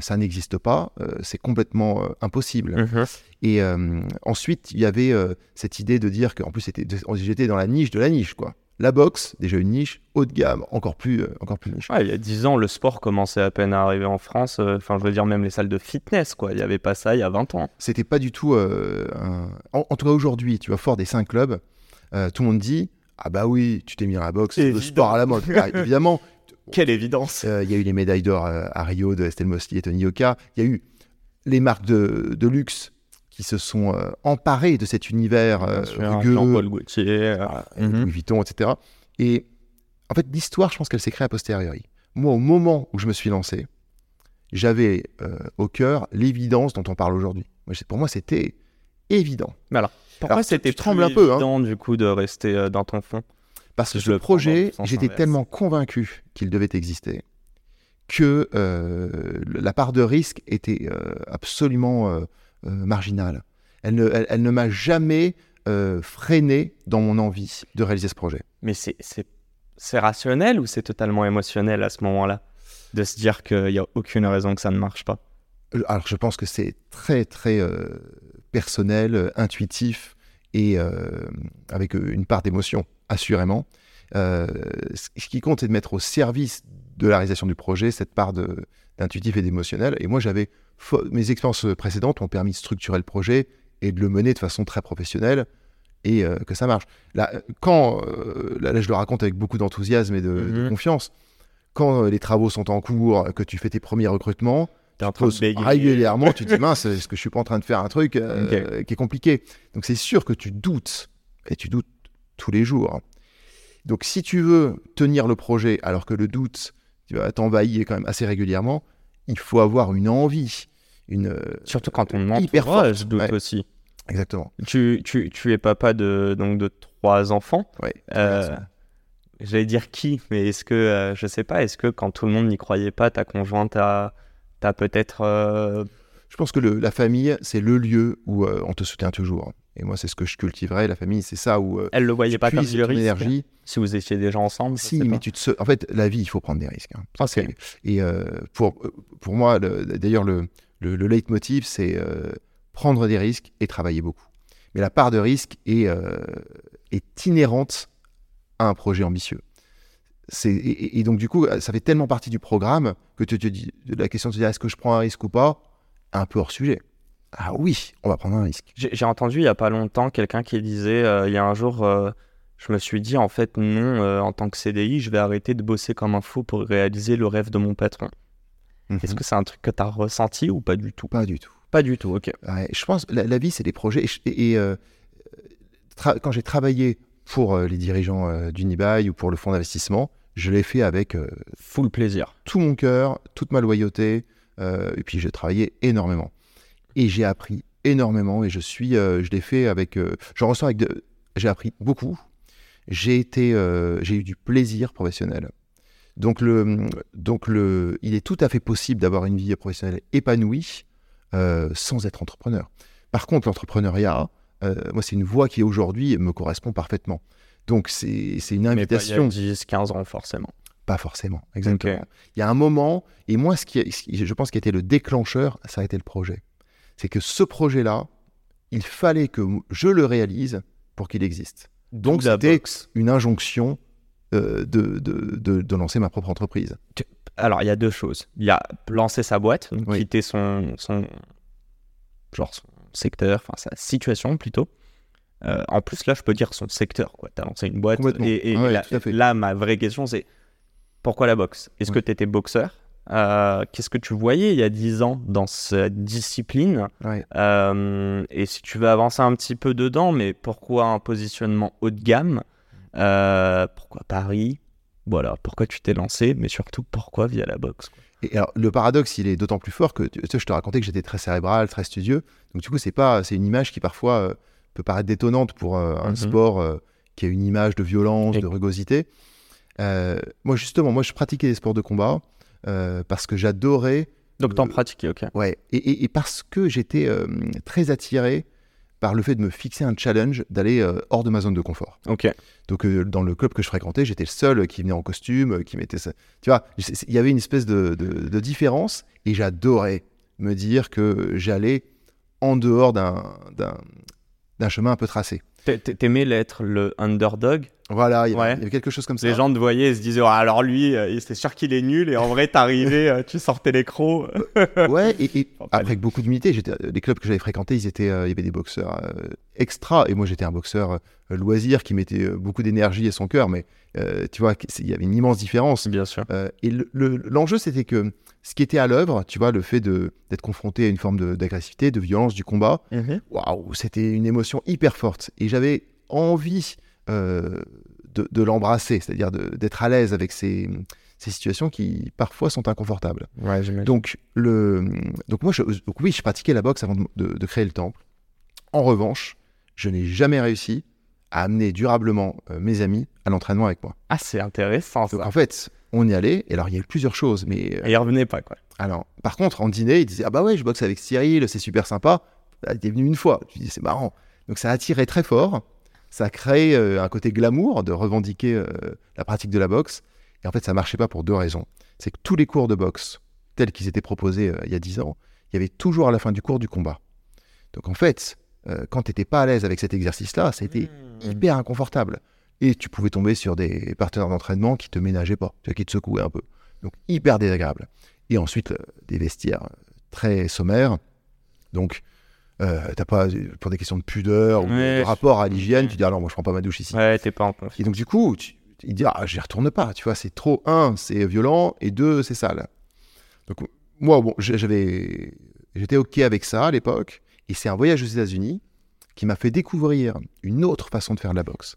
ça n'existe pas, euh, c'est complètement euh, impossible. Mhm. Et euh, ensuite, il y avait euh, cette idée de dire qu'en plus, j'étais dans la niche de la niche, quoi. La boxe, déjà une niche, haut de gamme, encore plus, euh, encore plus niche. Ouais, il y a 10 ans, le sport commençait à peine à arriver en France. euh, Enfin, je veux dire, même les salles de fitness, quoi. Il n'y avait pas ça il y a 20 ans. C'était pas du tout. euh, un- en, en tout cas, aujourd'hui, tu vas fort des cinq clubs, euh, tout le monde dit Ah bah oui, tu t'es mis à la boxe, le sport à la mode. Ah, évidemment, Quelle évidence euh, il y a eu les médailles d'or euh, à Rio de Estelle Mosley et Tony Yoka. Il y a eu les marques de, de luxe qui se sont euh, emparées de cet univers euh, Jean-Paul Gaultier. mhm. Louis Vuitton, etc. Et en fait, l'histoire, je pense qu'elle s'est créée a posteriori. Moi, au moment où je me suis lancé, j'avais au cœur l'évidence dont on parle aujourd'hui. Pour moi, c'était évident. Pourquoi Alors, tu- c'était plus un peu, hein. évident, du coup, de rester dans ton fond? Parce que Je ce le projet, j'étais tellement convaincu qu'il devait exister que euh, la part de risque était euh, absolument euh, marginale. Elle ne, elle- elle ne m'a jamais freiné dans mon envie de réaliser ce projet. Mais c'est- rationnel ou c'est totalement émotionnel à ce moment-là De se dire qu'il n'y a aucune raison que ça ne marche pas? Alors, je pense que c'est très, très personnel, intuitif et avec une part d'émotion, assurément. Euh, ce qui compte, c'est de mettre au service de la réalisation du projet cette part d'intuitif et d'émotionnel. Et moi, j'avais mes expériences précédentes ont permis de structurer le projet et de le mener de façon très professionnelle et euh, que ça marche. Là, euh, quand, euh, là, là, je le raconte avec beaucoup d'enthousiasme et de, de Mhm. confiance, quand les travaux sont en cours, que tu fais tes premiers recrutements, en train de régulièrement, tu te dis mince, est-ce que je suis pas en train de faire un truc qui est compliqué? Donc c'est sûr que tu doutes, et tu doutes tous les jours. Donc si tu veux tenir le projet alors que le doute t'envahit quand même assez régulièrement, il faut avoir une envie, une euh, Surtout quand on Hyper entourage forte, doute ouais. aussi. exactement. Tu, tu, tu es papa de, donc de trois enfants. Ouais. Euh, J'allais dire qui, mais est-ce que, euh, je sais pas, est-ce que quand tout le monde n'y croyait pas, ta conjointe a, peut-être. euh, Je pense que le- la famille, c'est le lieu où euh, on te soutient toujours. Et moi, c'est ce que je cultiverais. La famille, c'est ça où euh, elle le voyait pas comme du risque énergie. Si vous étiez déjà ensemble, Si, mais pas. tu te... En fait, la vie, il faut prendre des risques. hein. Ok. C'est- Et euh, pour, pour moi, le- d'ailleurs, le, le, le leitmotiv, c'est euh, prendre des risques et travailler beaucoup. Mais la part de risque est, euh, est inhérente à un projet ambitieux. Et, et- et donc, du coup, ça fait tellement partie du programme que tu te dis, la question de se dire est-ce que je prends un risque ou pas? Un peu hors sujet. Ah oui, on va prendre un risque. J'ai entendu il y a pas longtemps quelqu'un qui disait euh, il y a un jour, euh, je me suis dit en fait non, euh, en tant que CDI, je vais arrêter de bosser comme un fou pour réaliser le rêve de mon patron. Est-ce Mhm. que c'est un truc que tu as ressenti ou pas du tout? Pas du tout. Pas du tout, ok. Ouais, je pense la, la vie, c'est des projets. Et, quand j'ai travaillé pour les dirigeants d'Unibail ou pour le fonds d'investissement, je l'ai fait avec Full plaisir. tout mon cœur, toute ma loyauté. Euh, et puis j'ai travaillé énormément. Et j'ai appris énormément. Et je suis, euh, je l'ai fait avec. euh, J'en ressens avec. de- J'ai appris beaucoup. J'ai été, j'ai eu du plaisir professionnel. Donc le, donc le, il est tout à fait possible d'avoir une vie professionnelle épanouie sans être entrepreneur. Par contre, l'entrepreneuriat, euh, moi, c'est une voie qui aujourd'hui me correspond parfaitement. Donc c'est c'est une Mais pas il y a invitation. 10, 15 ans forcément. Pas forcément, exactement. Il y a un moment, et moi, ce qui, je pense qui a été le déclencheur, ça a été le projet. C'est que ce projet-là, il fallait que je le réalise pour qu'il existe. Donc c'était une injonction euh, de, de, de- de lancer ma propre entreprise. Alors, il y a deux choses. Il y a lancer sa boîte, donc Oui. quitter son, son, genre son secteur, enfin sa situation plutôt. Euh, en plus, là, je peux dire son secteur. Tu as lancé une boîte. Et, Ouais, là, ma vraie question, c'est pourquoi la boxe? Est-ce que tu étais boxeur? Euh, Qu'est-ce que tu voyais il y a 10 ans dans cette discipline? Ouais. Euh, Et si tu veux avancer un petit peu dedans, mais pourquoi un positionnement haut de gamme? Euh, Pourquoi Paris? Voilà, pourquoi tu t'es lancé, mais surtout pourquoi via la boxe? Quoi Et alors, le paradoxe, il est d'autant plus fort que tu sais, je te racontais que j'étais très cérébral, très studieux. Donc, du coup, c'est pas, c'est une image qui parfois peut paraître détonnante pour un Mhm. sport qui a une image de violence, Et- de rugosité. Euh, moi, justement, moi, je pratiquais des sports de combat euh, parce que j'adorais Donc, t'en Euh, pratiquais, ok. Ouais, et, et- et parce que j'étais très attiré par le fait de me fixer un challenge d'aller euh, hors de ma zone de confort. Ok. Donc euh, dans le club que je fréquentais, j'étais le seul qui venait en costume, qui mettait ça. Tu vois, il y avait une espèce de, de- de différence et j'adorais me dire que j'allais en dehors d'un chemin un peu tracé. T'a- t'a- T'aimais l'être le underdog? Voilà, il y avait, Ouais. il y avait quelque chose comme ça. Les gens te voyaient et se disaient, Ah, alors lui, euh, c'est sûr qu'il est nul, et en vrai, t'arrivais, euh, tu sortais les crocs. Ouais, et, et Enfin, avec beaucoup d'humilité, les clubs que j'avais fréquentés, ils étaient, euh, il y avait des boxeurs euh, extra, et moi j'étais un boxeur euh, loisir qui mettait euh, beaucoup d'énergie et son cœur, mais euh, tu vois, il y avait une immense différence. Bien sûr. Euh, et le- le- l'enjeu, c'était que ce qui était à l'œuvre, tu vois, le fait d'être confronté à une forme de- d'agressivité, de, violence du combat, waouh, c'était une émotion hyper forte. Et j'avais envie euh, de, de l'embrasser, c'est-à-dire d'être à l'aise avec ces, ces situations qui parfois sont inconfortables. Ouais. Donc, le, donc moi, je, donc oui, je pratiquais la boxe avant de, de- de créer le temple. En revanche, je n'ai jamais réussi à amener durablement euh, mes amis à l'entraînement avec moi. Ah, c'est intéressant Donc ça. en fait, on y allait, et alors il y a eu plusieurs choses, mais euh, Et il revenait pas, quoi. alors, par contre, en dîner, ils disaient Ah bah ouais, je boxe avec Cyril, c'est super sympa. Ah, T'es venu une fois. Je dis C'est marrant. Donc ça a attiré très fort. Ça a créé euh, un côté glamour de revendiquer euh, la pratique de la boxe. Et en fait, ça marchait pas pour deux raisons. C'est que tous les cours de boxe, tels qu'ils étaient proposés euh, il y a dix ans, il y avait toujours à la fin du cours du combat. Donc en fait, quand tu n'étais pas à l'aise avec cet exercice-là, c'était Mmh. hyper inconfortable. Et tu pouvais tomber sur des partenaires d'entraînement qui te ménageaient pas, qui te secouaient un peu. Donc hyper désagréable. Et ensuite, des vestiaires très sommaires. Donc, euh, t'as pas, pour des questions de pudeur ou de- Ouais, de rapport à l'hygiène, tu dis, alors moi je prends pas ma douche ici. Ouais, t'es pas en Et donc, du coup, tu, il dit, ah, j'y retourne pas, tu vois, c'est trop, un, c'est violent, et deux, c'est sale. Donc, moi, bon, j'avais, j'étais OK avec ça à l'époque, et c'est un voyage aux États-Unis qui m'a fait découvrir une autre façon de faire de la boxe.